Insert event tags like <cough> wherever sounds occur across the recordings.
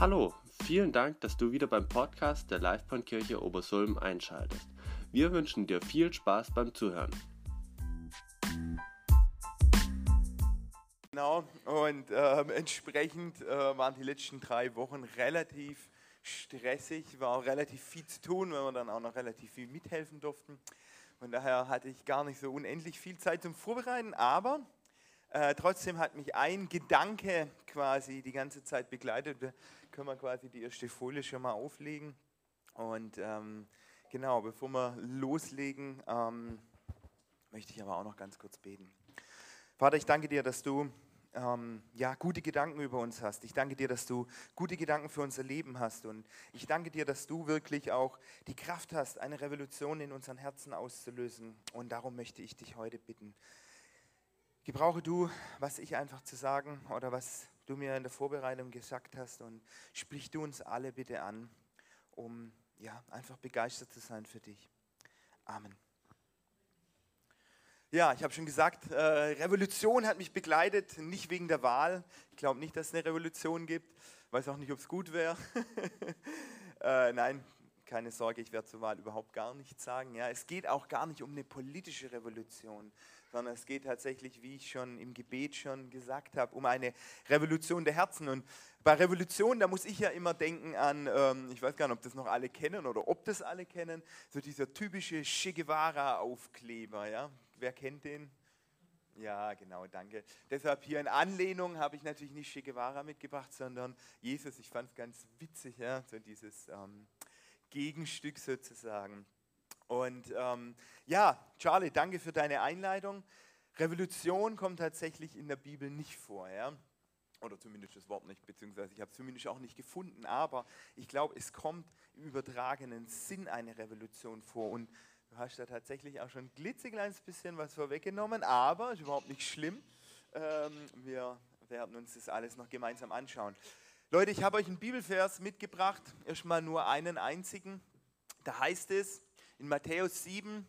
Hallo, vielen Dank, dass du wieder beim Podcast der Livebahnkirche Obersulm einschaltest. Wir wünschen dir viel Spaß beim Zuhören. Genau, und ähm, entsprechend äh, waren die letzten drei Wochen relativ stressig, war auch relativ viel zu tun, weil wir dann auch noch relativ viel mithelfen durften. Von daher hatte ich gar nicht so unendlich viel Zeit zum Vorbereiten, aber äh, trotzdem hat mich ein Gedanke quasi die ganze Zeit begleitet. Wir können wir quasi die erste Folie schon mal auflegen. Und ähm, genau, bevor wir loslegen, ähm, möchte ich aber auch noch ganz kurz beten. Vater, ich danke dir, dass du ähm, ja, gute Gedanken über uns hast. Ich danke dir, dass du gute Gedanken für unser Leben hast. Und ich danke dir, dass du wirklich auch die Kraft hast, eine Revolution in unseren Herzen auszulösen. Und darum möchte ich dich heute bitten. Gebrauche du, was ich einfach zu sagen oder was du mir in der Vorbereitung gesagt hast und sprich du uns alle bitte an, um ja, einfach begeistert zu sein für dich. Amen. Ja, ich habe schon gesagt, äh, Revolution hat mich begleitet, nicht wegen der Wahl. Ich glaube nicht, dass es eine Revolution gibt. Weiß auch nicht, ob es gut wäre. <laughs> äh, nein, keine Sorge, ich werde zur Wahl überhaupt gar nichts sagen. Ja, es geht auch gar nicht um eine politische Revolution, sondern es geht tatsächlich, wie ich schon im Gebet schon gesagt habe, um eine Revolution der Herzen. Und bei Revolution, da muss ich ja immer denken an, ähm, ich weiß gar nicht, ob das noch alle kennen oder ob das alle kennen, so dieser typische Che Guevara-Aufkleber. Ja? Wer kennt den? Ja, genau, danke. Deshalb hier in Anlehnung habe ich natürlich nicht Che Guevara mitgebracht, sondern Jesus. Ich fand es ganz witzig, ja, so dieses ähm, Gegenstück sozusagen. Und ähm, ja, Charlie, danke für deine Einleitung. Revolution kommt tatsächlich in der Bibel nicht vor, ja. Oder zumindest das Wort nicht, beziehungsweise ich habe es zumindest auch nicht gefunden. Aber ich glaube, es kommt im übertragenen Sinn eine Revolution vor. Und Du hast da tatsächlich auch schon ein klitzekleines bisschen was vorweggenommen, aber ist überhaupt nicht schlimm. Ähm, wir werden uns das alles noch gemeinsam anschauen. Leute, ich habe euch einen Bibelvers mitgebracht, erstmal nur einen einzigen. Da heißt es in Matthäus 7,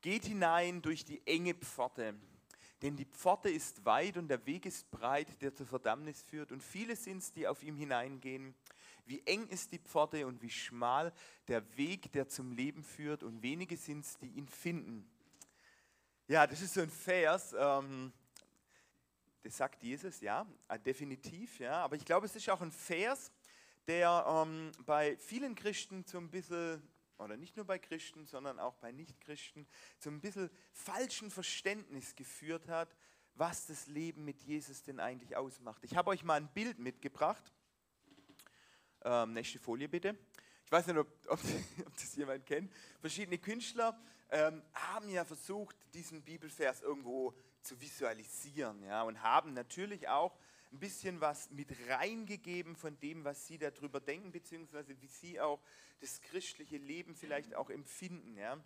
geht hinein durch die enge Pforte, denn die Pforte ist weit und der Weg ist breit, der zur Verdammnis führt, und viele sind es, die auf ihm hineingehen. Wie eng ist die Pforte und wie schmal der Weg, der zum Leben führt, und wenige sind es, die ihn finden. Ja, das ist so ein Vers, ähm, das sagt Jesus, ja, äh, definitiv, ja, aber ich glaube, es ist auch ein Vers, der ähm, bei vielen Christen so ein bisschen, oder nicht nur bei Christen, sondern auch bei Nichtchristen, zu ein bisschen falschen Verständnis geführt hat, was das Leben mit Jesus denn eigentlich ausmacht. Ich habe euch mal ein Bild mitgebracht. Ähm, nächste Folie bitte. Ich weiß nicht, ob, ob, <laughs> ob das jemand kennt. Verschiedene Künstler ähm, haben ja versucht, diesen Bibelvers irgendwo zu visualisieren ja, und haben natürlich auch ein bisschen was mit reingegeben von dem, was sie darüber denken, beziehungsweise wie sie auch das christliche Leben vielleicht auch empfinden. Ja.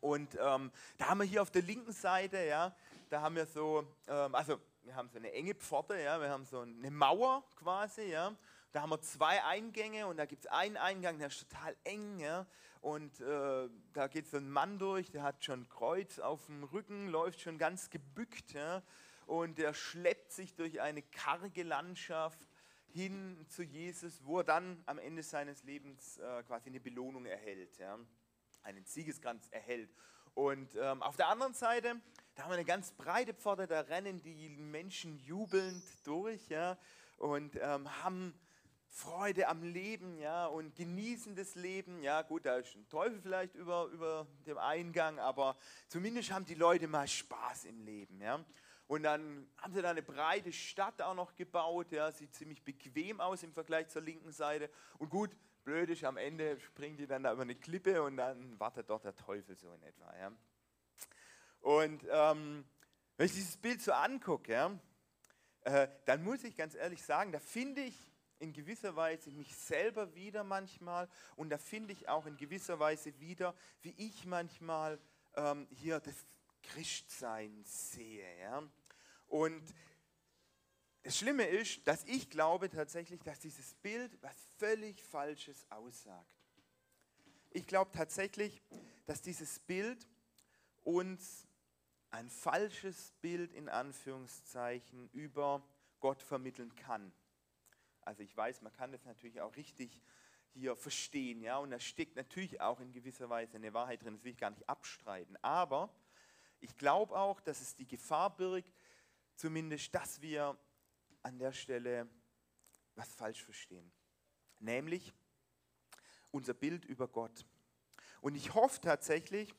Und ähm, da haben wir hier auf der linken Seite, ja, da haben wir so, ähm, also wir haben so eine enge Pforte, ja, wir haben so eine Mauer quasi, ja, da haben wir zwei Eingänge und da gibt es einen Eingang, der ist total eng. Ja? Und äh, da geht so ein Mann durch, der hat schon Kreuz auf dem Rücken, läuft schon ganz gebückt. Ja? Und der schleppt sich durch eine karge Landschaft hin zu Jesus, wo er dann am Ende seines Lebens äh, quasi eine Belohnung erhält, ja? einen Siegeskranz erhält. Und ähm, auf der anderen Seite, da haben wir eine ganz breite Pforte, da rennen die Menschen jubelnd durch ja? und ähm, haben Freude am Leben, ja, und genießen das Leben. Ja, gut, da ist ein Teufel vielleicht über, über dem Eingang, aber zumindest haben die Leute mal Spaß im Leben, ja. Und dann haben sie da eine breite Stadt auch noch gebaut, ja, sieht ziemlich bequem aus im Vergleich zur linken Seite. Und gut, blöd ist, am Ende springen die dann da über eine Klippe und dann wartet dort der Teufel so in etwa, ja. Und ähm, wenn ich dieses Bild so angucke, ja, äh, dann muss ich ganz ehrlich sagen, da finde ich in gewisser Weise mich selber wieder manchmal und da finde ich auch in gewisser Weise wieder, wie ich manchmal ähm, hier das Christsein sehe. Ja? Und das Schlimme ist, dass ich glaube tatsächlich, dass dieses Bild was völlig Falsches aussagt. Ich glaube tatsächlich, dass dieses Bild uns ein falsches Bild in Anführungszeichen über Gott vermitteln kann. Also ich weiß, man kann das natürlich auch richtig hier verstehen, ja, und da steckt natürlich auch in gewisser Weise eine Wahrheit drin, das will ich gar nicht abstreiten. Aber ich glaube auch, dass es die Gefahr birgt, zumindest, dass wir an der Stelle was falsch verstehen. Nämlich unser Bild über Gott. Und ich hoffe tatsächlich,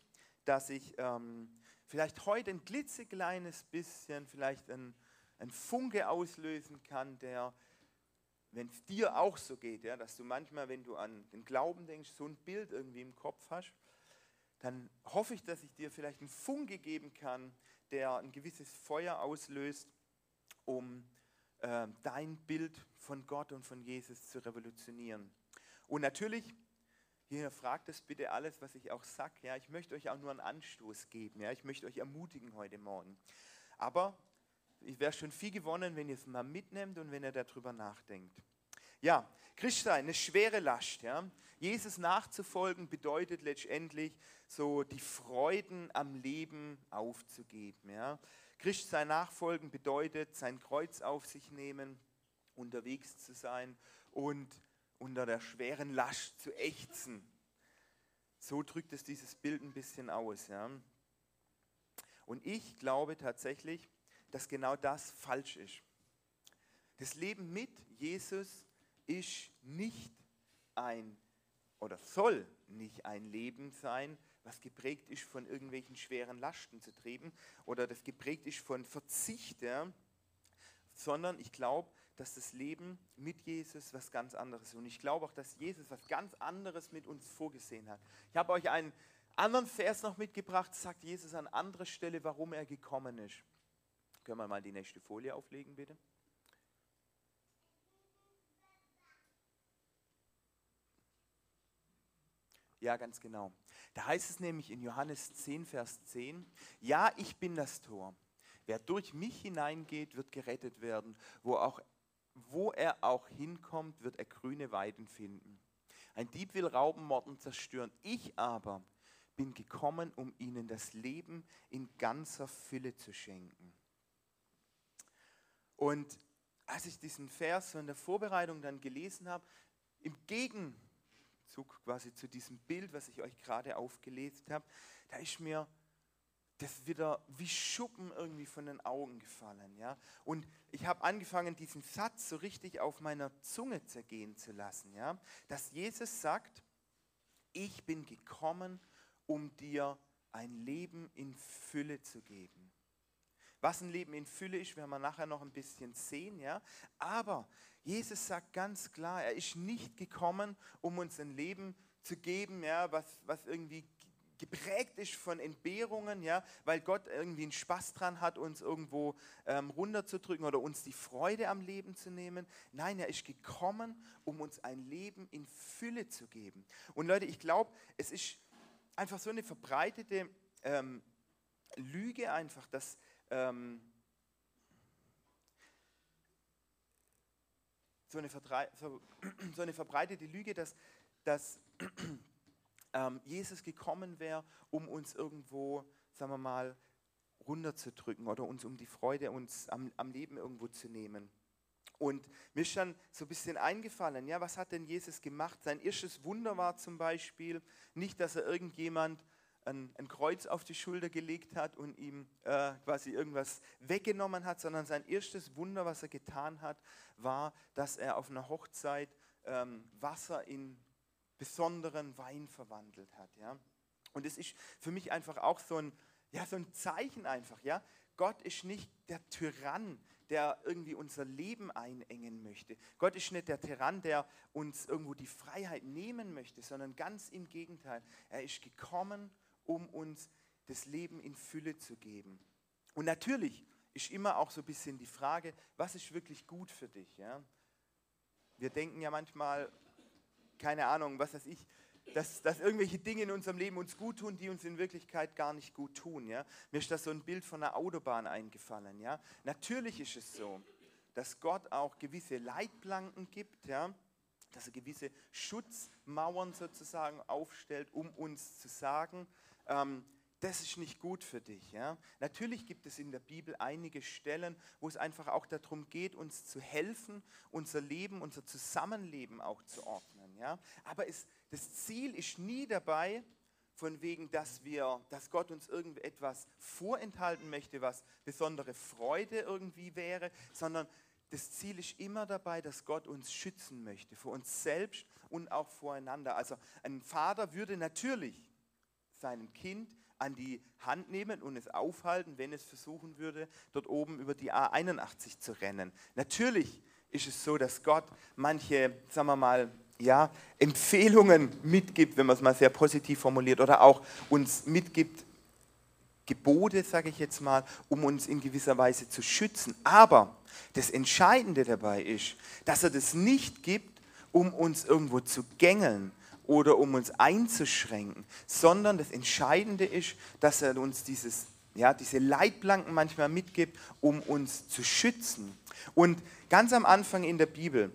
dass ich ähm, vielleicht heute ein klitzekleines bisschen, vielleicht ein, ein Funke auslösen kann, der wenn es dir auch so geht, ja, dass du manchmal, wenn du an den Glauben denkst, so ein Bild irgendwie im Kopf hast, dann hoffe ich, dass ich dir vielleicht einen Funke geben kann, der ein gewisses Feuer auslöst, um äh, dein Bild von Gott und von Jesus zu revolutionieren. Und natürlich, hier fragt es bitte alles, was ich auch sage. Ja, ich möchte euch auch nur einen Anstoß geben. Ja, ich möchte euch ermutigen heute Morgen. Aber wäre schon viel gewonnen, wenn ihr es mal mitnehmt und wenn ihr darüber nachdenkt. Ja, Christsein, eine schwere Last. Ja. Jesus nachzufolgen bedeutet letztendlich so die Freuden am Leben aufzugeben. Ja. Christsein nachfolgen bedeutet sein Kreuz auf sich nehmen, unterwegs zu sein und unter der schweren Last zu ächzen. So drückt es dieses Bild ein bisschen aus. Ja. Und ich glaube tatsächlich, dass genau das falsch ist. Das Leben mit Jesus ist nicht ein oder soll nicht ein Leben sein, was geprägt ist von irgendwelchen schweren Lasten zu trieben oder das geprägt ist von Verzicht, ja, sondern ich glaube, dass das Leben mit Jesus was ganz anderes ist. Und ich glaube auch, dass Jesus was ganz anderes mit uns vorgesehen hat. Ich habe euch einen anderen Vers noch mitgebracht, sagt Jesus an anderer Stelle, warum er gekommen ist. Können wir mal die nächste Folie auflegen, bitte? Ja, ganz genau. Da heißt es nämlich in Johannes 10, Vers 10, ja, ich bin das Tor. Wer durch mich hineingeht, wird gerettet werden. Wo, auch, wo er auch hinkommt, wird er grüne Weiden finden. Ein Dieb will rauben, morden, zerstören. Ich aber bin gekommen, um ihnen das Leben in ganzer Fülle zu schenken. Und als ich diesen Vers so in der Vorbereitung dann gelesen habe, im Gegenzug quasi zu diesem Bild, was ich euch gerade aufgelesen habe, da ist mir das wieder wie Schuppen irgendwie von den Augen gefallen. Ja? Und ich habe angefangen, diesen Satz so richtig auf meiner Zunge zergehen zu lassen. Ja? Dass Jesus sagt, ich bin gekommen, um dir ein Leben in Fülle zu geben. Was ein Leben in Fülle ist, werden wir nachher noch ein bisschen sehen. Ja? Aber Jesus sagt ganz klar, er ist nicht gekommen, um uns ein Leben zu geben, ja, was, was irgendwie geprägt ist von Entbehrungen, ja, weil Gott irgendwie einen Spaß dran hat, uns irgendwo ähm, runterzudrücken oder uns die Freude am Leben zu nehmen. Nein, er ist gekommen, um uns ein Leben in Fülle zu geben. Und Leute, ich glaube, es ist einfach so eine verbreitete ähm, Lüge einfach, dass, ähm, so, eine <clears throat> so, eine verbreitete Lüge, dass, dass <clears throat> ähm, Jesus gekommen wäre, um uns irgendwo, sagen wir mal, runterzudrücken oder uns um die Freude uns am, am Leben irgendwo zu nehmen. Und mir ist dann so ein bisschen eingefallen, ja, was hat denn Jesus gemacht? Sein erstes Wunder war zum Beispiel nicht, dass er irgendjemand ein, ein, Kreuz auf die Schulter gelegt hat und ihm äh, quasi irgendwas weggenommen hat, sondern sein erstes Wunder, was er getan hat, war, dass er auf einer Hochzeit ähm, Wasser in besonderen Wein verwandelt hat. Ja? Und es ist für mich einfach auch so ein, ja, so ein Zeichen einfach. Ja? Gott ist nicht der Tyrann, der irgendwie unser Leben einengen möchte. Gott ist nicht der Tyrann, der uns irgendwo die Freiheit nehmen möchte, sondern ganz im Gegenteil. Er ist gekommen, um uns das Leben in Fülle zu geben. Und natürlich ist immer auch so ein bisschen die Frage, was ist wirklich gut für dich? Ja? Wir denken ja manchmal, keine Ahnung, was weiß ich, dass, dass irgendwelche Dinge in unserem Leben uns gut tun, die uns in Wirklichkeit gar nicht gut tun. Ja? Mir ist das so ein Bild von einer Autobahn eingefallen. Ja? Natürlich ist es so, dass Gott auch gewisse Leitplanken gibt, ja? dass er gewisse Schutzmauern sozusagen aufstellt, um uns zu sagen, ähm, das ist nicht gut für dich. Ja? Natürlich gibt es in der Bibel einige Stellen, wo es einfach auch darum geht, uns zu helfen, unser Leben, unser Zusammenleben auch zu ordnen. Ja? Aber es, das Ziel ist nie dabei, von wegen, dass wir, dass Gott uns irgendetwas vorenthalten möchte, was besondere Freude irgendwie wäre, sondern das Ziel ist immer dabei, dass Gott uns schützen möchte, vor uns selbst und auch voreinander. Also ein Vater würde natürlich seinem Kind an die Hand nehmen und es aufhalten, wenn es versuchen würde, dort oben über die A81 zu rennen. Natürlich ist es so, dass Gott manche, sagen wir mal, ja, Empfehlungen mitgibt, wenn man es mal sehr positiv formuliert, oder auch uns mitgibt, Gebote, sage ich jetzt mal, um uns in gewisser Weise zu schützen. Aber das Entscheidende dabei ist, dass er das nicht gibt, um uns irgendwo zu gängeln oder um uns einzuschränken, sondern das Entscheidende ist, dass er uns dieses, ja, diese Leitplanken manchmal mitgibt, um uns zu schützen. Und ganz am Anfang in der Bibel,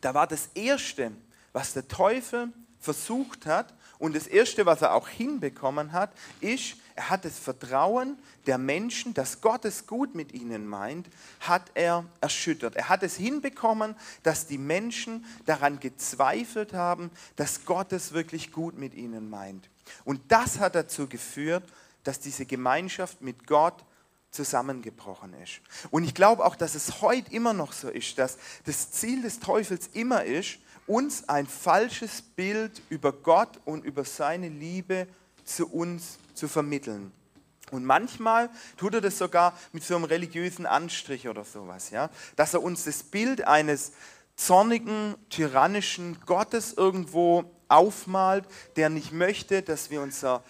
da war das Erste, was der Teufel versucht hat und das Erste, was er auch hinbekommen hat, ist, hat das Vertrauen der Menschen, dass Gott es gut mit ihnen meint, hat er erschüttert. Er hat es hinbekommen, dass die Menschen daran gezweifelt haben, dass Gott es wirklich gut mit ihnen meint. Und das hat dazu geführt, dass diese Gemeinschaft mit Gott zusammengebrochen ist. Und ich glaube auch, dass es heute immer noch so ist, dass das Ziel des Teufels immer ist, uns ein falsches Bild über Gott und über seine Liebe zu uns zu vermitteln. Und manchmal tut er das sogar mit so einem religiösen Anstrich oder sowas, ja? dass er uns das Bild eines zornigen, tyrannischen Gottes irgendwo aufmalt, der nicht möchte, dass wir unser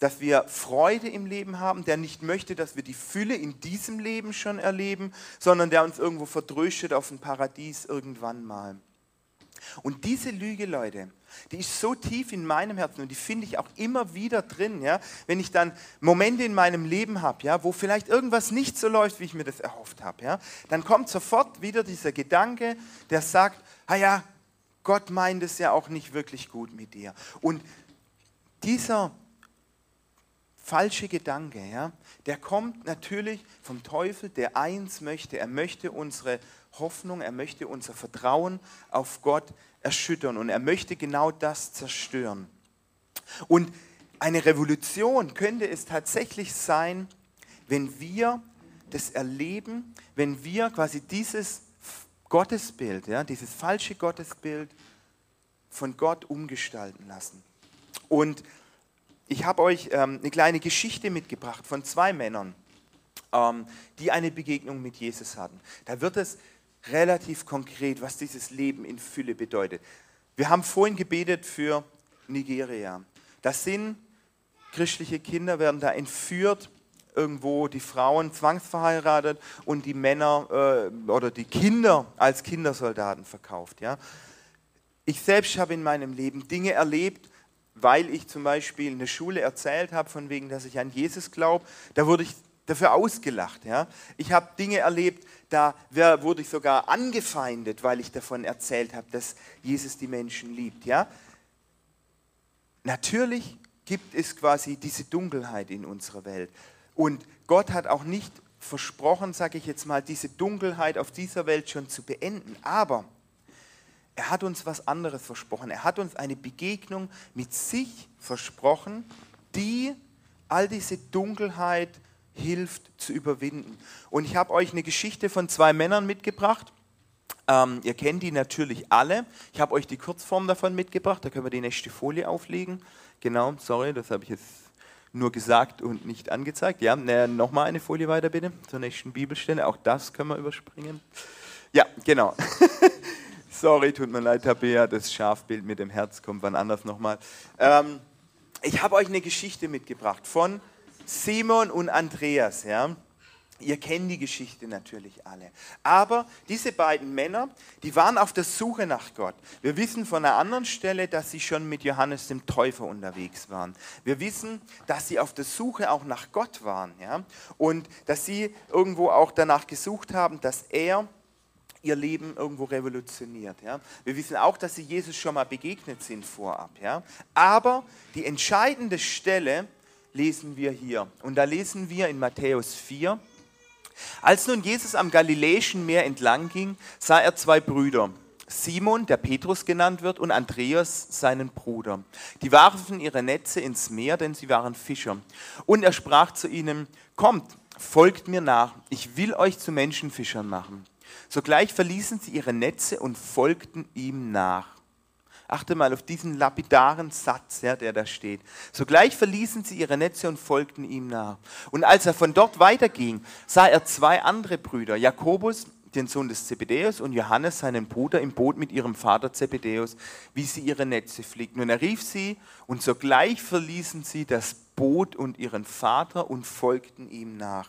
dass wir Freude im Leben haben, der nicht möchte, dass wir die Fülle in diesem Leben schon erleben, sondern der uns irgendwo verdröstet auf ein Paradies irgendwann mal. Und diese Lüge, Leute, die ist so tief in meinem Herzen und die finde ich auch immer wieder drin, ja, wenn ich dann Momente in meinem Leben habe, ja, wo vielleicht irgendwas nicht so läuft, wie ich mir das erhofft habe, ja, dann kommt sofort wieder dieser Gedanke, der sagt, ah ja, Gott meint es ja auch nicht wirklich gut mit dir. Und dieser falsche Gedanke, ja, der kommt natürlich vom Teufel, der eins möchte, er möchte unsere Hoffnung, er möchte unser Vertrauen auf Gott erschüttern und er möchte genau das zerstören. Und eine Revolution könnte es tatsächlich sein, wenn wir das erleben, wenn wir quasi dieses Gottesbild, ja, dieses falsche Gottesbild von Gott umgestalten lassen. Und ich habe euch ähm, eine kleine Geschichte mitgebracht von zwei Männern, ähm, die eine Begegnung mit Jesus hatten. Da wird es relativ konkret, was dieses Leben in Fülle bedeutet. Wir haben vorhin gebetet für Nigeria. Das sind christliche Kinder, werden da entführt, irgendwo die Frauen zwangsverheiratet und die Männer äh, oder die Kinder als Kindersoldaten verkauft. Ja? Ich selbst habe in meinem Leben Dinge erlebt, weil ich zum Beispiel in der Schule erzählt habe, von wegen, dass ich an Jesus glaube, da wurde ich dafür ausgelacht. Ja? Ich habe Dinge erlebt, da wurde ich sogar angefeindet, weil ich davon erzählt habe, dass Jesus die Menschen liebt. Ja? Natürlich gibt es quasi diese Dunkelheit in unserer Welt. Und Gott hat auch nicht versprochen, sage ich jetzt mal, diese Dunkelheit auf dieser Welt schon zu beenden. Aber er hat uns was anderes versprochen. Er hat uns eine Begegnung mit sich versprochen, die all diese Dunkelheit hilft zu überwinden. Und ich habe euch eine Geschichte von zwei Männern mitgebracht. Ähm, ihr kennt die natürlich alle. Ich habe euch die Kurzform davon mitgebracht. Da können wir die nächste Folie auflegen. Genau, sorry, das habe ich jetzt nur gesagt und nicht angezeigt. Ja, äh, nochmal eine Folie weiter bitte zur nächsten Bibelstelle. Auch das können wir überspringen. Ja, genau. <laughs> sorry, tut mir leid, Tabea, das Schafbild mit dem Herz kommt wann anders nochmal. Ähm, ich habe euch eine Geschichte mitgebracht von Simon und Andreas, ja. Ihr kennt die Geschichte natürlich alle. Aber diese beiden Männer, die waren auf der Suche nach Gott. Wir wissen von einer anderen Stelle, dass sie schon mit Johannes dem Täufer unterwegs waren. Wir wissen, dass sie auf der Suche auch nach Gott waren. Ja? Und dass sie irgendwo auch danach gesucht haben, dass er ihr Leben irgendwo revolutioniert. Ja? Wir wissen auch, dass sie Jesus schon mal begegnet sind vorab. Ja? Aber die entscheidende Stelle lesen wir hier. Und da lesen wir in Matthäus 4, als nun Jesus am Galiläischen Meer entlang ging, sah er zwei Brüder, Simon, der Petrus genannt wird, und Andreas, seinen Bruder. Die warfen ihre Netze ins Meer, denn sie waren Fischer. Und er sprach zu ihnen, kommt, folgt mir nach, ich will euch zu Menschenfischern machen. Sogleich verließen sie ihre Netze und folgten ihm nach. Achte mal auf diesen lapidaren Satz, ja, der da steht. Sogleich verließen sie ihre Netze und folgten ihm nach. Und als er von dort weiterging, sah er zwei andere Brüder, Jakobus, den Sohn des Zebedäus, und Johannes, seinen Bruder, im Boot mit ihrem Vater Zebedäus, wie sie ihre Netze flickten. Und er rief sie, und sogleich verließen sie das Boot und ihren Vater und folgten ihm nach.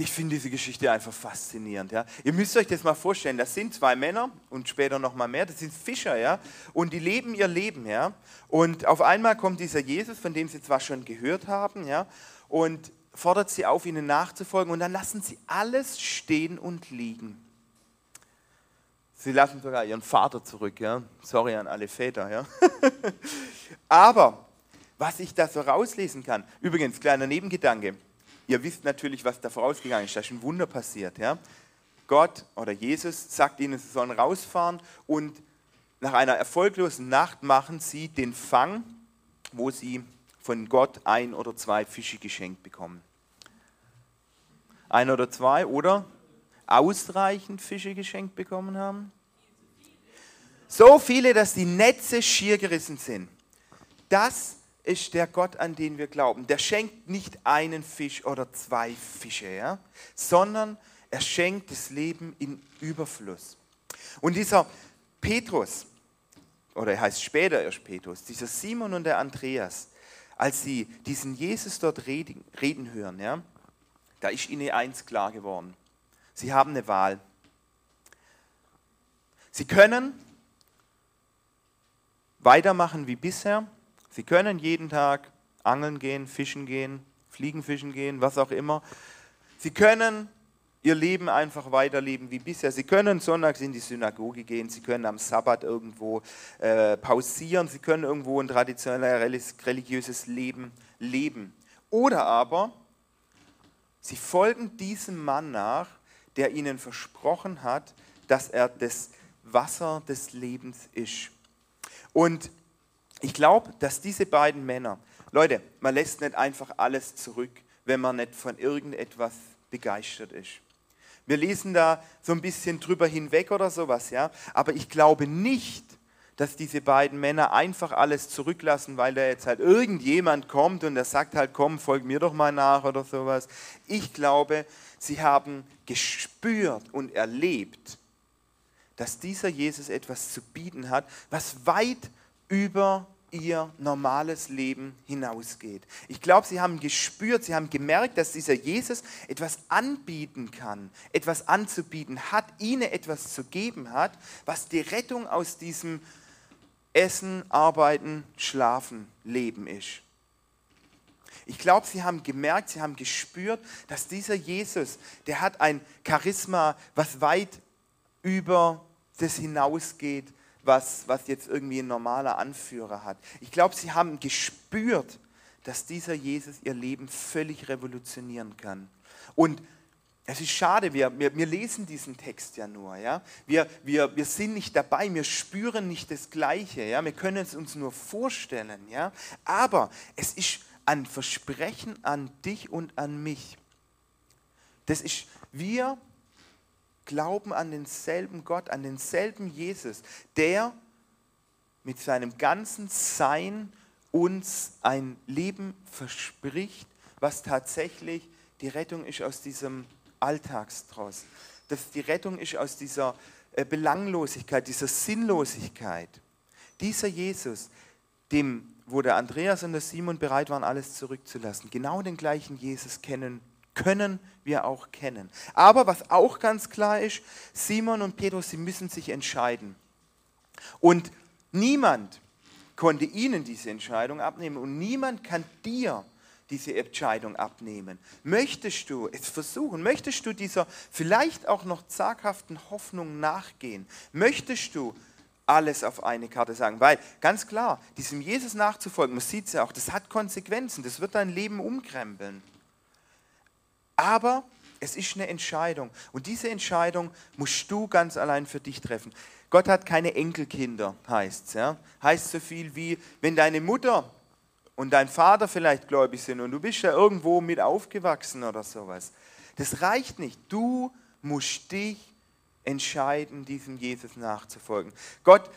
Ich finde diese Geschichte einfach faszinierend. Ja. Ihr müsst euch das mal vorstellen, das sind zwei Männer und später noch mal mehr, das sind Fischer, ja, und die leben ihr Leben, ja. Und auf einmal kommt dieser Jesus, von dem sie zwar schon gehört haben, ja, und fordert sie auf, ihnen nachzufolgen, und dann lassen sie alles stehen und liegen. Sie lassen sogar ihren Vater zurück, ja. Sorry an alle Väter, ja. <laughs> Aber was ich da so rauslesen kann, übrigens kleiner Nebengedanke Ihr wisst natürlich, was da vorausgegangen ist. Da ist ein Wunder passiert. Ja? Gott oder Jesus sagt ihnen, sie sollen rausfahren und nach einer erfolglosen Nacht machen sie den Fang, wo sie von Gott ein oder zwei Fische geschenkt bekommen. Ein oder zwei oder ausreichend Fische geschenkt bekommen haben? So viele, dass die Netze schier gerissen sind. Das ist der Gott, an den wir glauben. Der schenkt nicht einen Fisch oder zwei Fische, ja? sondern er schenkt das Leben in Überfluss. Und dieser Petrus, oder er heißt später erst Petrus, dieser Simon und der Andreas, als sie diesen Jesus dort reden, reden hören, ja, da ist ihnen eins klar geworden. Sie haben eine Wahl. Sie können weitermachen wie bisher Sie können jeden Tag angeln gehen, fischen gehen, Fliegenfischen gehen, was auch immer. Sie können ihr Leben einfach weiterleben wie bisher. Sie können sonntags in die Synagoge gehen, Sie können am Sabbat irgendwo äh, pausieren, Sie können irgendwo ein traditionelles religiöses Leben leben. Oder aber Sie folgen diesem Mann nach, der Ihnen versprochen hat, dass er das Wasser des Lebens ist. Und ich glaube, dass diese beiden Männer, Leute, man lässt nicht einfach alles zurück, wenn man nicht von irgendetwas begeistert ist. Wir lesen da so ein bisschen drüber hinweg oder sowas, ja. Aber ich glaube nicht, dass diese beiden Männer einfach alles zurücklassen, weil da jetzt halt irgendjemand kommt und der sagt halt, komm, folg mir doch mal nach oder sowas. Ich glaube, sie haben gespürt und erlebt, dass dieser Jesus etwas zu bieten hat, was weit über ihr normales Leben hinausgeht. Ich glaube, sie haben gespürt, sie haben gemerkt, dass dieser Jesus etwas anbieten kann, etwas anzubieten hat, ihnen etwas zu geben hat, was die Rettung aus diesem Essen, Arbeiten, Schlafen, Leben ist. Ich glaube, sie haben gemerkt, sie haben gespürt, dass dieser Jesus, der hat ein Charisma, was weit über das hinausgeht, was, was jetzt irgendwie ein normaler Anführer hat. Ich glaube, sie haben gespürt, dass dieser Jesus ihr Leben völlig revolutionieren kann. Und es ist schade, wir, wir, wir lesen diesen Text ja nur. Ja? Wir, wir, wir sind nicht dabei, wir spüren nicht das Gleiche. Ja? Wir können es uns nur vorstellen. Ja? Aber es ist ein Versprechen an dich und an mich. Das ist, wir glauben an denselben Gott, an denselben Jesus, der mit seinem ganzen Sein uns ein Leben verspricht, was tatsächlich die Rettung ist aus diesem Alltagstross. Dass die Rettung ist aus dieser äh, Belanglosigkeit, dieser Sinnlosigkeit. Dieser Jesus, dem, wo der Andreas und der Simon bereit waren, alles zurückzulassen, genau den gleichen Jesus kennen können wir auch kennen. Aber was auch ganz klar ist, Simon und Petrus, sie müssen sich entscheiden. Und niemand konnte ihnen diese Entscheidung abnehmen und niemand kann dir diese Entscheidung abnehmen. Möchtest du es versuchen? Möchtest du dieser vielleicht auch noch zaghaften Hoffnung nachgehen? Möchtest du alles auf eine Karte sagen. Weil, ganz klar, diesem Jesus nachzufolgen, man sieht es ja auch, das hat Konsequenzen, das wird dein Leben umkrempeln. Aber es ist eine Entscheidung. Und diese Entscheidung musst du ganz allein für dich treffen. Gott hat keine Enkelkinder, heißt es. Ja? Heißt so viel wie, wenn deine Mutter und dein Vater vielleicht gläubig sind und du bist ja irgendwo mit aufgewachsen oder sowas. Das reicht nicht. Du musst dich entscheiden, diesem Jesus nachzufolgen. Gott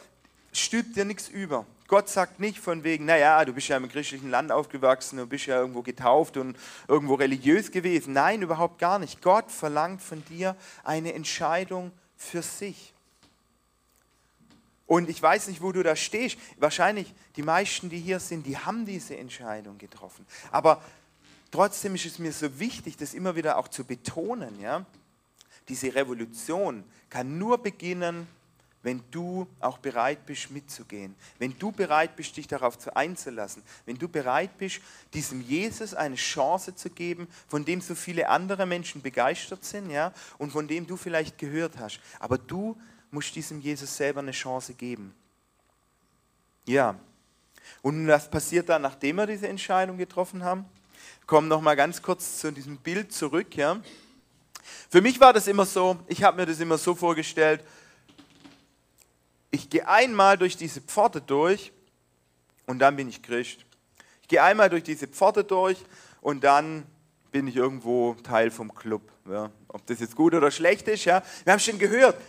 stülpt dir nichts über. Gott sagt nicht von wegen, naja, du bist ja im christlichen Land aufgewachsen, du bist ja irgendwo getauft und irgendwo religiös gewesen. Nein, überhaupt gar nicht. Gott verlangt von dir eine Entscheidung für sich. Und ich weiß nicht, wo du da stehst. Wahrscheinlich die meisten, die hier sind, die haben diese Entscheidung getroffen. Aber trotzdem ist es mir so wichtig, das immer wieder auch zu betonen. Ja? Diese Revolution kann nur beginnen, wenn du auch bereit bist, mitzugehen, wenn du bereit bist, dich darauf zu einzulassen, wenn du bereit bist, diesem Jesus eine Chance zu geben, von dem so viele andere Menschen begeistert sind, ja, und von dem du vielleicht gehört hast. Aber du musst diesem Jesus selber eine Chance geben. Ja. Und was passiert dann, nachdem wir diese Entscheidung getroffen haben? Kommen noch mal ganz kurz zu diesem Bild zurück, ja. Für mich war das immer so, ich habe mir das immer so vorgestellt, ich gehe einmal durch diese Pforte durch und dann bin ich Christ. Ich gehe einmal durch diese Pforte durch und dann bin ich irgendwo Teil vom Club. Ja. Ob das jetzt gut oder schlecht ist, ja. Wir haben schon gehört,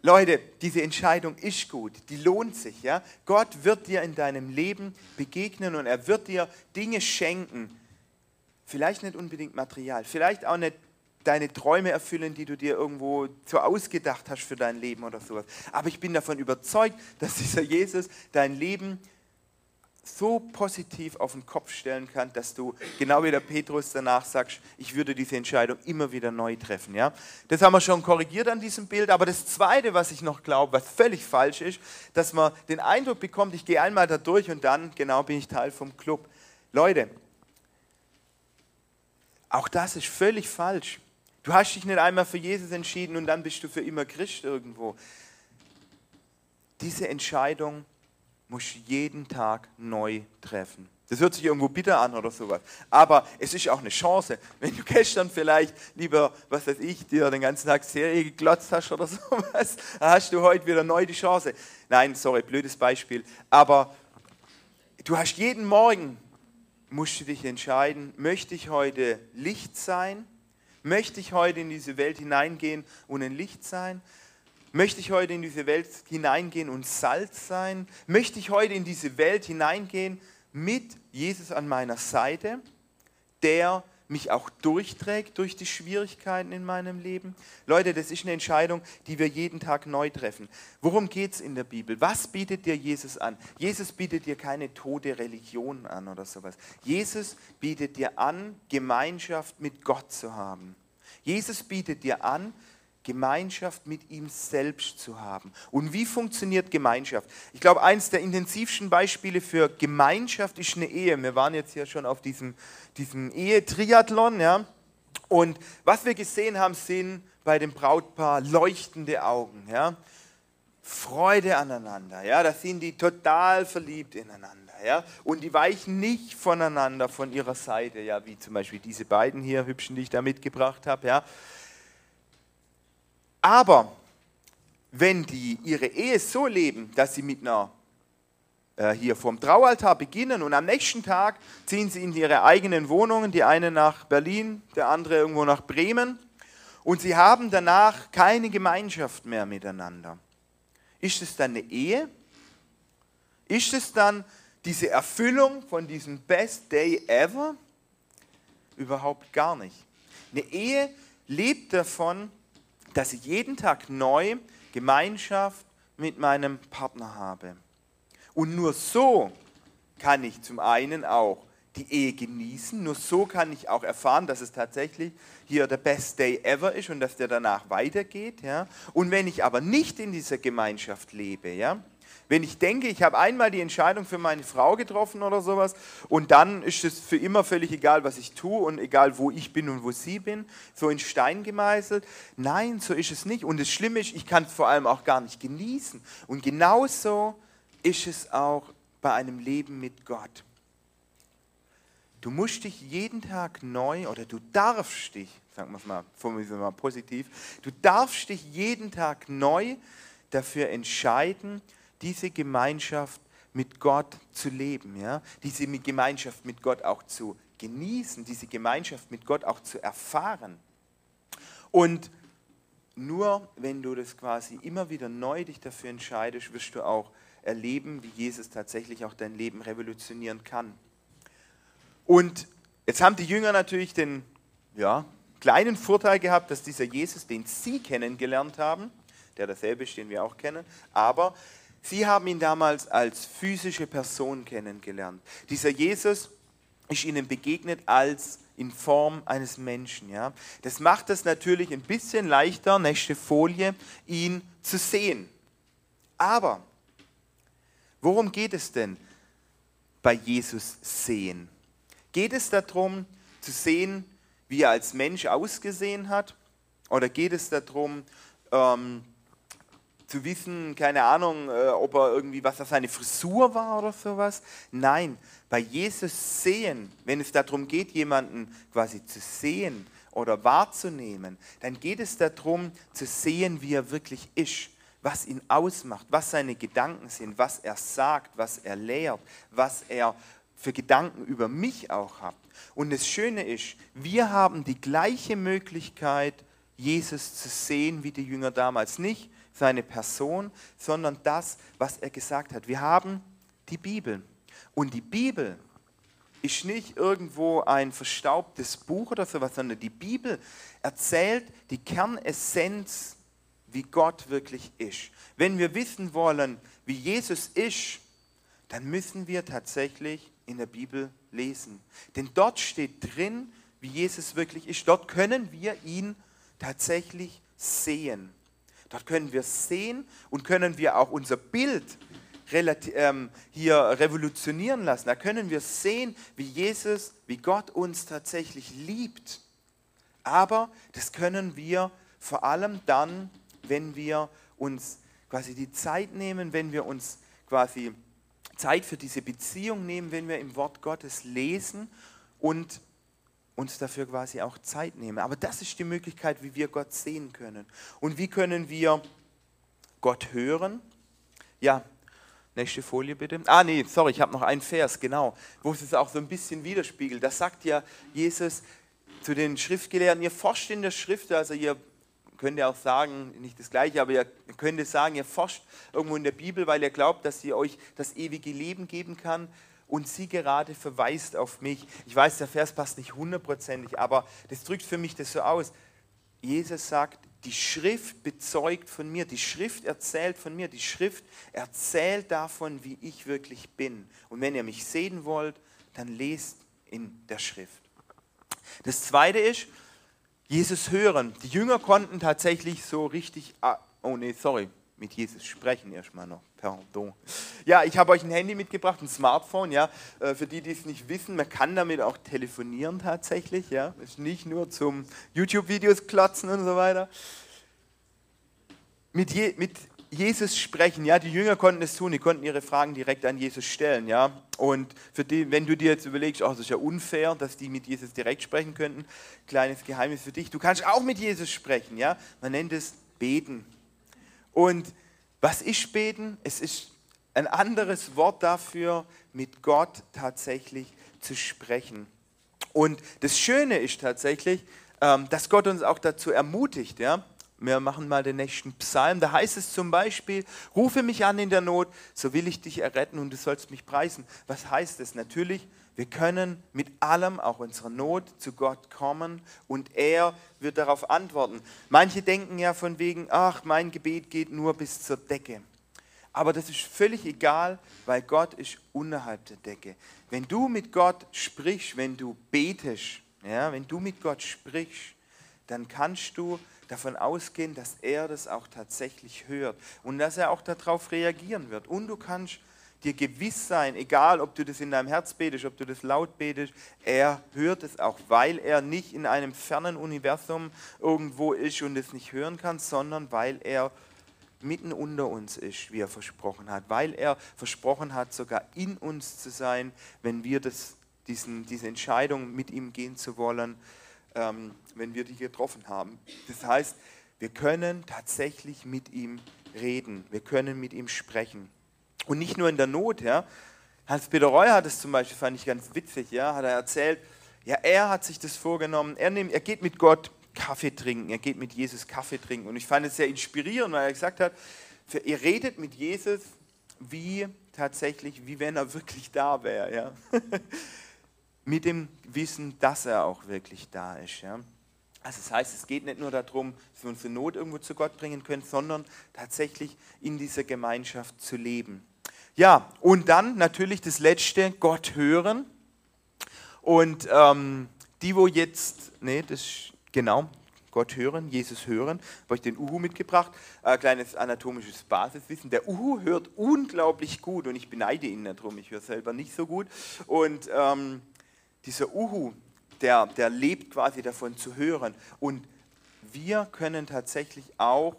Leute, diese Entscheidung ist gut, die lohnt sich. Ja? Gott wird dir in deinem Leben begegnen und er wird dir Dinge schenken. Vielleicht nicht unbedingt Material, vielleicht auch nicht deine Träume erfüllen, die du dir irgendwo so ausgedacht hast für dein Leben oder sowas. Aber ich bin davon überzeugt, dass <laughs> dieser Jesus dein Leben so positiv auf den Kopf stellen kann, dass du, genau wie der Petrus danach sagst, ich würde diese Entscheidung immer wieder neu treffen. Ja? Das haben wir schon korrigiert an diesem Bild. Aber das Zweite, was ich noch glaube, was völlig falsch ist, dass man den Eindruck bekommt, ich gehe einmal da durch und dann, genau, bin ich Teil vom Club. Leute, auch das ist völlig falsch. Du hast dich nicht einmal für Jesus entschieden und dann bist du für immer Christ irgendwo. Diese Entscheidung musst du jeden Tag neu treffen. Das hört sich irgendwo bitter an oder sowas. Aber es ist auch eine Chance. <laughs> Wenn du gestern vielleicht lieber, was weiß ich, dir den ganzen Tag Serie geglotzt hast oder <laughs> sowas, hast du heute wieder neu die Chance. Nein, sorry, blödes Beispiel. Aber du hast jeden Morgen, musst du dich entscheiden, möchte ich heute Licht sein Möchte ich heute in diese Welt hineingehen und ein Licht sein? Möchte ich heute in diese Welt hineingehen und Salz sein? Möchte ich heute in diese Welt hineingehen mit Jesus an meiner Seite, der mich auch durchträgt durch die Schwierigkeiten in meinem Leben? Leute, das ist eine Entscheidung, die wir jeden Tag neu treffen. Worum geht es in der Bibel? Was bietet dir Jesus an? Jesus bietet dir keine tote Religion an oder sowas. Jesus bietet dir an, Gemeinschaft mit Gott zu haben. Jesus bietet dir an, Gemeinschaft mit ihm selbst zu haben. Und wie funktioniert Gemeinschaft? Ich glaube, eines der intensivsten Beispiele für Gemeinschaft ist eine Ehe. Wir waren jetzt hier schon auf diesem, diesem Ehe-Triathlon. Ja? Und was wir gesehen haben, sind bei dem Brautpaar leuchtende Augen. Ja? Freude aneinander. Ja? Da sind die total verliebt ineinander. Ja? Und die weichen nicht voneinander, von ihrer Seite, ja? wie zum Beispiel diese beiden hier, hübschen, die ich da mitgebracht habe. Ja? Aber wenn die ihre Ehe so leben, dass sie mit einer äh, hier vom Traualtar beginnen und am nächsten Tag ziehen sie in ihre eigenen Wohnungen, die eine nach Berlin, der andere irgendwo nach Bremen, und sie haben danach keine Gemeinschaft mehr miteinander. Ist es dann eine Ehe? Ist es dann diese Erfüllung von diesem Best Day Ever? Überhaupt gar nicht. Eine Ehe lebt davon, dass ich jeden Tag neu Gemeinschaft mit meinem Partner habe. Und nur so kann ich zum einen auch die Ehe genießen, nur so kann ich auch erfahren, dass es tatsächlich hier der Best Day ever ist und dass der danach weitergeht. Ja? Und wenn ich aber nicht in dieser Gemeinschaft lebe, ja, Wenn ich denke, ich habe einmal die Entscheidung für meine Frau getroffen oder sowas und dann ist es für immer völlig egal, was ich tue und egal, wo ich bin und wo sie bin, so in Stein gemeißelt. Nein, so ist es nicht. Und das Schlimme ist, ich kann es vor allem auch gar nicht genießen. Und genauso ist es auch bei einem Leben mit Gott. Du musst dich jeden Tag neu oder du darfst dich, sagen wir es mal, formulieren wir mal positiv, du darfst dich jeden Tag neu dafür entscheiden, diese Gemeinschaft mit Gott zu leben, ja? diese Gemeinschaft mit Gott auch zu genießen, diese Gemeinschaft mit Gott auch zu erfahren. Und nur wenn du das quasi immer wieder neu dich dafür entscheidest, wirst du auch erleben, wie Jesus tatsächlich auch dein Leben revolutionieren kann. Und jetzt haben die Jünger natürlich den ja, kleinen Vorteil gehabt, dass dieser Jesus, den sie kennengelernt haben, der dasselbe ist, den wir auch kennen, aber sie haben ihn damals als physische Person kennengelernt. Dieser Jesus ist ihnen begegnet als in Form eines Menschen. Ja? Das macht es natürlich ein bisschen leichter, nächste Folie, ihn zu sehen. Aber worum geht es denn bei Jesus sehen? Geht es darum zu sehen, wie er als Mensch ausgesehen hat? Oder geht es darum, ähm, zu wissen, keine Ahnung, äh, ob er irgendwie, was das seine Frisur war oder sowas. Nein, bei Jesus sehen, wenn es darum geht, jemanden quasi zu sehen oder wahrzunehmen, dann geht es darum zu sehen, wie er wirklich ist, was ihn ausmacht, was seine Gedanken sind, was er sagt, was er lehrt, was er für Gedanken über mich auch hat. Und das Schöne ist, wir haben die gleiche Möglichkeit, Jesus zu sehen wie die Jünger damals. Nicht seine Person, sondern das, was er gesagt hat. Wir haben die Bibel. Und die Bibel ist nicht irgendwo ein verstaubtes Buch oder sowas, sondern die Bibel erzählt die Kernessenz, wie Gott wirklich ist. Wenn wir wissen wollen, wie Jesus ist, dann müssen wir tatsächlich in der Bibel lesen. Denn dort steht drin, wie Jesus wirklich ist. Dort können wir ihn tatsächlich sehen. Dort können wir sehen und können wir auch unser Bild ähm, hier revolutionieren lassen. Da können wir sehen, wie Jesus, wie Gott uns tatsächlich liebt. Aber das können wir vor allem dann, wenn wir uns quasi die Zeit nehmen, wenn wir uns quasi Zeit für diese Beziehung nehmen, wenn wir im Wort Gottes lesen und uns dafür quasi auch Zeit nehmen. Aber das ist die Möglichkeit, wie wir Gott sehen können. Und wie können wir Gott hören? Ja, nächste Folie bitte. Ah nee, sorry, ich habe noch einen Vers, genau, wo es es auch so ein bisschen widerspiegelt. Da sagt ja Jesus zu den Schriftgelehrten, ihr forscht in der Schrift, also ihr könnt ja auch sagen, nicht das Gleiche, aber ihr könnt sagen, ihr forscht irgendwo in der Bibel, weil ihr glaubt, dass sie euch das ewige Leben geben kann und sie gerade verweist auf mich. Ich weiß, der Vers passt nicht hundertprozentig, aber das drückt für mich das so aus. Jesus sagt, die Schrift bezeugt von mir, die Schrift erzählt von mir, die Schrift erzählt davon, wie ich wirklich bin. Und wenn ihr mich sehen wollt, dann lest in der Schrift. Das zweite ist, Jesus hören. Die Jünger konnten tatsächlich so richtig, ah, oh nee, sorry, mit Jesus sprechen erstmal noch. Pardon. Ja, ich habe euch ein Handy mitgebracht, ein Smartphone, ja. Äh, für die, die es nicht wissen, man kann damit auch telefonieren tatsächlich, ja. Ist nicht nur zum YouTube-Videos klotzen und so weiter. Mit, Je mit Jesus sprechen, ja, die Jünger konnten es tun, die konnten ihre Fragen direkt an Jesus stellen, ja. Und für die, wenn du dir jetzt überlegst, oh, das ist ja unfair, dass die mit Jesus direkt sprechen könnten, kleines Geheimnis für dich, du kannst auch mit Jesus sprechen, ja. Man nennt es Beten, und was ist beten? Es ist ein anderes Wort dafür, mit Gott tatsächlich zu sprechen. Und das Schöne ist tatsächlich, ähm, dass Gott uns auch dazu ermutigt. Ja? Wir machen mal den nächsten Psalm. Da heißt es zum Beispiel, rufe mich an in der Not, so will ich dich erretten und du sollst mich preisen. Was heißt es? Natürlich, wir können mit allem, auch unserer Not, zu Gott kommen und er wird darauf antworten. Manche denken ja von wegen, ach, mein Gebet geht nur bis zur Decke. Aber das ist völlig egal, weil Gott ist unterhalb der Decke. Wenn du mit Gott sprichst, wenn du betest, ja, wenn du mit Gott sprichst, dann kannst du davon ausgehen, dass er das auch tatsächlich hört und dass er auch darauf reagieren wird. Und du kannst dir gewiss sein, egal ob du das in deinem Herz betest, ob du das laut betest, er hört es auch, weil er nicht in einem fernen Universum irgendwo ist und es nicht hören kann, sondern weil er mitten unter uns ist, wie er versprochen hat, weil er versprochen hat, sogar in uns zu sein, wenn wir das, diesen, diese Entscheidung mit ihm gehen zu wollen, ähm, wenn wir die getroffen haben. Das heißt, wir können tatsächlich mit ihm reden, wir können mit ihm sprechen. Und nicht nur in der Not, ja. Hans-Peter Reu hat es zum Beispiel, fand ich ganz witzig, ja, hat er erzählt, ja, er hat sich das vorgenommen, er, nimmt, er geht mit Gott Kaffee trinken, er geht mit Jesus Kaffee trinken. Und ich fand es sehr inspirierend, weil er gesagt hat, für, ihr redet mit Jesus wie tatsächlich, wie wenn er wirklich da wäre, ja. <laughs> mit dem Wissen, dass er auch wirklich da ist, ja. Also das heißt, es geht nicht nur darum, dass wir unsere Not irgendwo zu Gott bringen können, sondern tatsächlich in dieser Gemeinschaft zu leben. Ja, und dann natürlich das Letzte, Gott hören. Und ähm, die, wo jetzt, nee, das genau, Gott hören, Jesus hören, habe ich den Uhu mitgebracht, ein kleines anatomisches Basiswissen. Der Uhu hört unglaublich gut und ich beneide ihn darum, ich höre selber nicht so gut. Und ähm, dieser Uhu, der, der lebt quasi davon zu hören. Und wir können tatsächlich auch,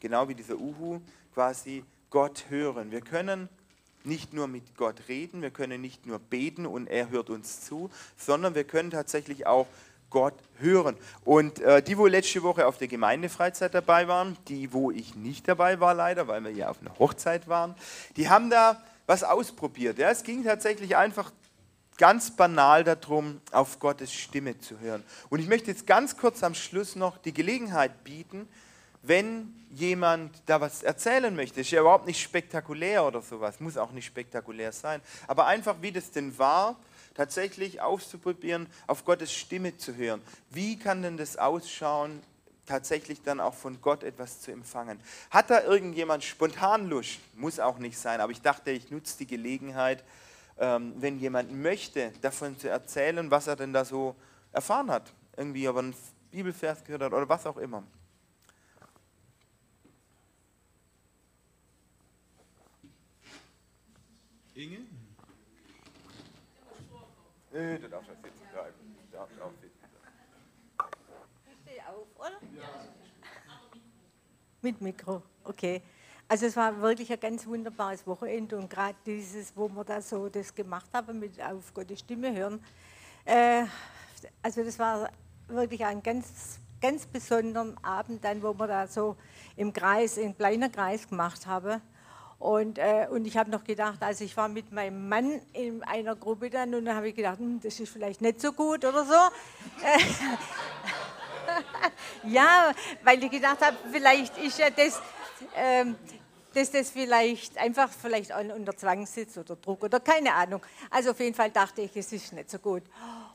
genau wie dieser Uhu, quasi Gott hören. Wir können nicht nur mit Gott reden, wir können nicht nur beten und er hört uns zu, sondern wir können tatsächlich auch Gott hören. Und äh, die, wo letzte Woche auf der Gemeindefreizeit dabei waren, die, wo ich nicht dabei war leider, weil wir ja auf einer Hochzeit waren, die haben da was ausprobiert. Ja, es ging tatsächlich einfach ganz banal darum, auf Gottes Stimme zu hören. Und ich möchte jetzt ganz kurz am Schluss noch die Gelegenheit bieten, wenn jemand da was erzählen möchte, ist ja überhaupt nicht spektakulär oder sowas, muss auch nicht spektakulär sein, aber einfach wie das denn war, tatsächlich auszuprobieren, auf Gottes Stimme zu hören. Wie kann denn das ausschauen, tatsächlich dann auch von Gott etwas zu empfangen? Hat da irgendjemand spontan Lust? Muss auch nicht sein, aber ich dachte, ich nutze die Gelegenheit, ähm, wenn jemand möchte, davon zu erzählen, was er denn da so erfahren hat. Irgendwie aber einen Bibelvers gehört hat oder was auch immer. Inge? Nee, du darfst sitzen bleiben. Du darfst auch sitzen bleiben. Ich stehe auf, oder? Ja. Mit Mikro, okay. Also es war wirklich ein ganz wunderbares Wochenende und gerade dieses, wo wir da so das gemacht haben, mit auf Gottes Stimme hören, äh, also das war wirklich ein ganz, ganz besonderen Abend dann, wo wir da so im Kreis, im kleinen Kreis gemacht haben. Und, äh, und ich habe noch gedacht, also ich war mit meinem Mann in einer Gruppe dann und dann habe ich gedacht, hm, das ist vielleicht nicht so gut oder so. <laughs> ja, weil ich gedacht habe, vielleicht ist ja das, ähm, dass das vielleicht einfach vielleicht unter Zwang sitzt oder Druck oder keine Ahnung. Also auf jeden Fall dachte ich, es ist nicht so gut.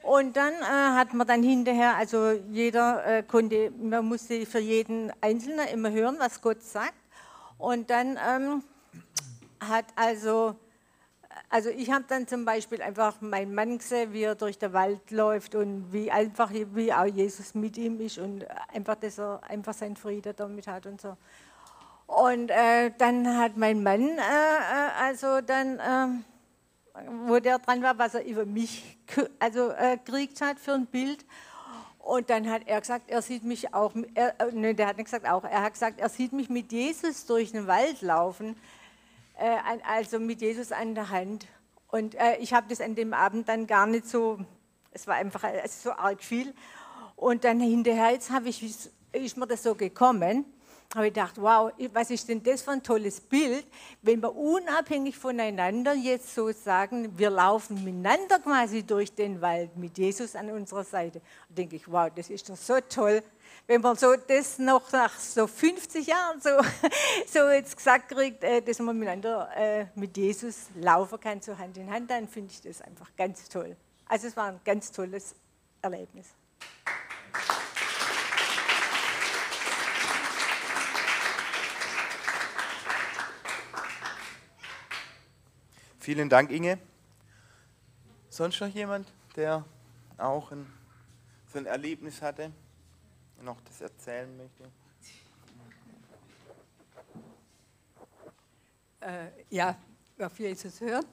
Und dann äh, hat man dann hinterher, also jeder äh, konnte, man musste für jeden Einzelnen immer hören, was Gott sagt. Und dann ähm, hat also, also ich habe dann zum Beispiel einfach meinen Mann gesehen, wie er durch den Wald läuft und wie einfach, wie auch Jesus mit ihm ist und einfach, dass er einfach seinen Frieden damit hat und so. Und äh, dann hat mein Mann, äh, äh also dann, äh, wo der dran war, was er über mich also äh, gekriegt hat für ein Bild. Und dann hat er gesagt, er sieht mich auch, er, ne, der hat nicht gesagt auch, er hat gesagt, er sieht mich mit Jesus durch den Wald laufen, also mit Jesus an der Hand. Und äh, ich habe das an dem Abend dann gar nicht so, es war einfach so arg viel. Und dann hinterher, jetzt ich, ist mir das so gekommen, habe ich gedacht, wow, was ist denn das für ein tolles Bild, wenn wir unabhängig voneinander jetzt so sagen, wir laufen miteinander quasi durch den Wald mit Jesus an unserer Seite. Da denke ich, wow, das ist doch so toll, wenn man so das noch nach so 50 Jahren so, <laughs> so jetzt gesagt kriegt, äh, dass man miteinander äh, mit Jesus laufen kann, so Hand in Hand, dann finde ich das einfach ganz toll. Also es war ein ganz tolles Erlebnis. Vielen Dank, Inge. Sonst noch jemand, der auch ein, so ein Erlebnis hatte? Noch das erzählen möchte. Äh, ja, auf Jesus hören.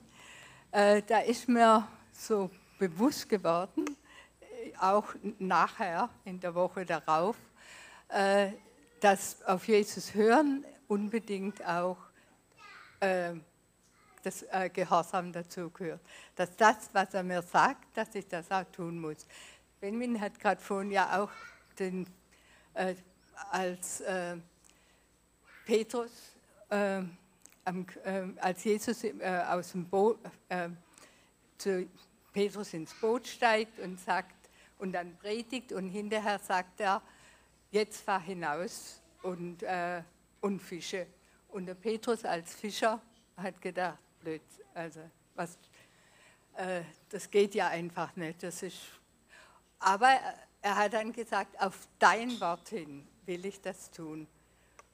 Äh, da ist mir so bewusst geworden, äh, auch nachher in der Woche darauf, äh, dass auf Jesus hören unbedingt auch äh, das äh, Gehorsam dazugehört. Dass das, was er mir sagt, dass ich das auch tun muss. Benjamin hat gerade vorhin ja auch den, äh, als äh, Petrus, äh, am, äh, als Jesus äh, aus dem Boot zu Petrus ins Boot steigt und sagt und dann predigt und hinterher sagt er, jetzt fahr hinaus und, und fische. Und der Petrus als Fischer hat gedacht, blöd, also was, das geht ja einfach nicht. Das ist, aber er hat dann gesagt, auf dein Wort hin will ich das tun.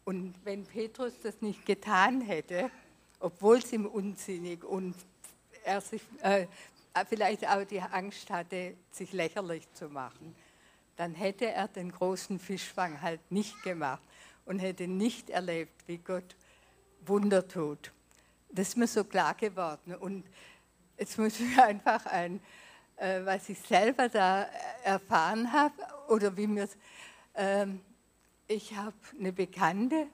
Und wenn Petrus das nicht getan hätte, obwohl es ihm unsinnig und er sich äh, vielleicht auch die Angst hatte, sich lächerlich zu machen, dann hätte er den großen Fischfang halt nicht gemacht und hätte nicht erlebt, wie Gott Wunder tut. Das ist mir so klar geworden. Und jetzt muss ich <laughs> einfach ein äh, was ich selber da erfahren habe oder wie mir ähm, ich habe eine Bekannte,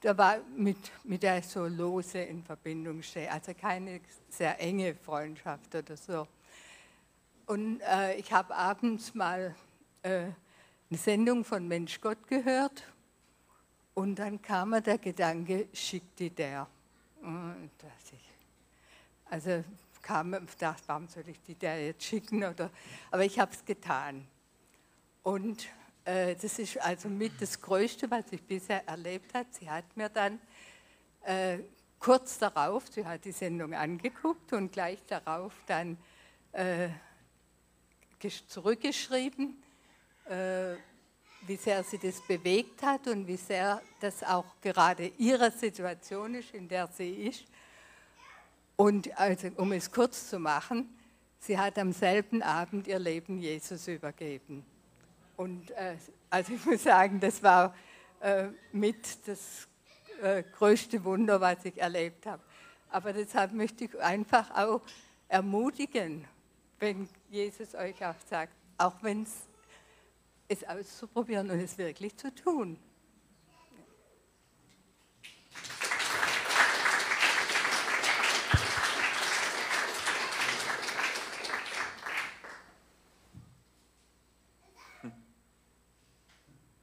da war mit, mit der ich so lose in Verbindung stehe, also keine sehr enge Freundschaft oder so. Und äh, ich habe abends mal äh, eine Sendung von Mensch Gott gehört und dann kam mir der Gedanke, schickt die der. Und ich, also kam und dachte, warum soll ich die der jetzt schicken? Oder, aber ich habe es getan. Und äh, das ist also mit das Größte, was ich bisher erlebt habe. Sie hat mir dann äh, kurz darauf, sie hat die Sendung angeguckt und gleich darauf dann äh, zurückgeschrieben, äh, wie sehr sie das bewegt hat und wie sehr das auch gerade ihre Situation ist, in der sie ist. Und also, um es kurz zu machen, sie hat am selben Abend ihr Leben Jesus übergeben. Und äh, also ich muss sagen, das war äh, mit das äh, größte Wunder, was ich erlebt habe. Aber deshalb möchte ich einfach auch ermutigen, wenn Jesus euch auch sagt, auch wenn es es auszuprobieren und es wirklich zu tun.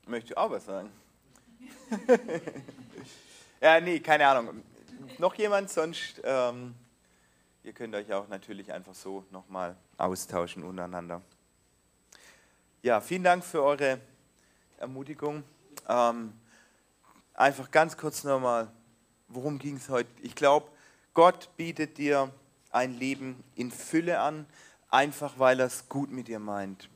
Möchte auch was sagen? <laughs> ja, nee, keine Ahnung. Noch jemand sonst? Ähm, ihr könnt euch auch natürlich einfach so nochmal austauschen untereinander. Ja, vielen Dank für eure Ermutigung. Ähm, einfach ganz kurz nochmal, worum ging es heute? Ich glaube, Gott bietet dir ein Leben in Fülle an, einfach weil er es gut mit dir meint.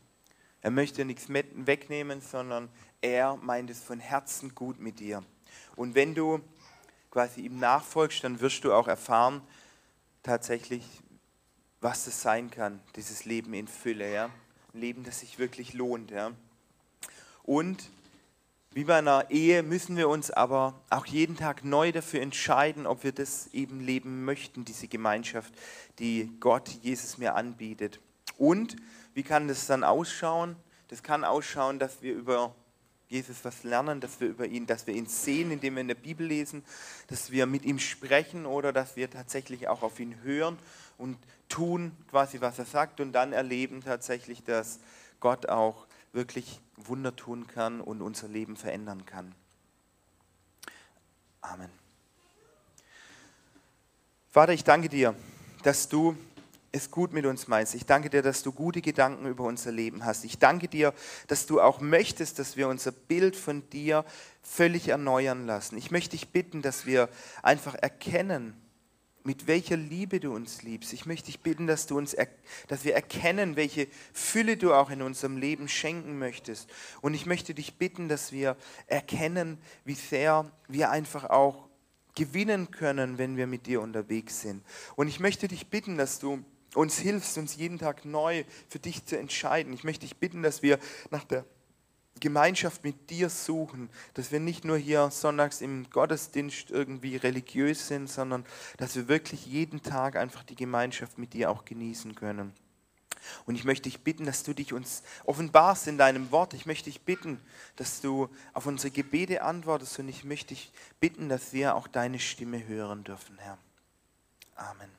Er möchte nichts wegnehmen, sondern er meint es von Herzen gut mit dir. Und wenn du quasi ihm nachfolgst, dann wirst du auch erfahren, tatsächlich, was es sein kann, dieses Leben in Fülle. Ja? Ein Leben, das sich wirklich lohnt. Ja? Und wie bei einer Ehe müssen wir uns aber auch jeden Tag neu dafür entscheiden, ob wir das eben leben möchten, diese Gemeinschaft, die Gott, Jesus mir anbietet. Und wie kann das dann ausschauen? Das kann ausschauen, dass wir über Jesus was lernen, dass wir über ihn, dass wir ihn sehen, indem wir in der Bibel lesen, dass wir mit ihm sprechen oder dass wir tatsächlich auch auf ihn hören und tun quasi, was er sagt und dann erleben tatsächlich, dass Gott auch wirklich Wunder tun kann und unser Leben verändern kann. Amen. Vater, ich danke dir, dass du es gut mit uns meinst. Ich danke dir, dass du gute Gedanken über unser Leben hast. Ich danke dir, dass du auch möchtest, dass wir unser Bild von dir völlig erneuern lassen. Ich möchte dich bitten, dass wir einfach erkennen, mit welcher Liebe du uns liebst. Ich möchte dich bitten, dass, du uns, dass wir erkennen, welche Fülle du auch in unserem Leben schenken möchtest. Und ich möchte dich bitten, dass wir erkennen, wie sehr wir einfach auch gewinnen können, wenn wir mit dir unterwegs sind. Und ich möchte dich bitten, dass du uns hilfst, uns jeden Tag neu für dich zu entscheiden. Ich möchte dich bitten, dass wir nach der Gemeinschaft mit dir suchen, dass wir nicht nur hier sonntags im Gottesdienst irgendwie religiös sind, sondern dass wir wirklich jeden Tag einfach die Gemeinschaft mit dir auch genießen können. Und ich möchte dich bitten, dass du dich uns offenbarst in deinem Wort. Ich möchte dich bitten, dass du auf unsere Gebete antwortest und ich möchte dich bitten, dass wir auch deine Stimme hören dürfen, Herr. Amen.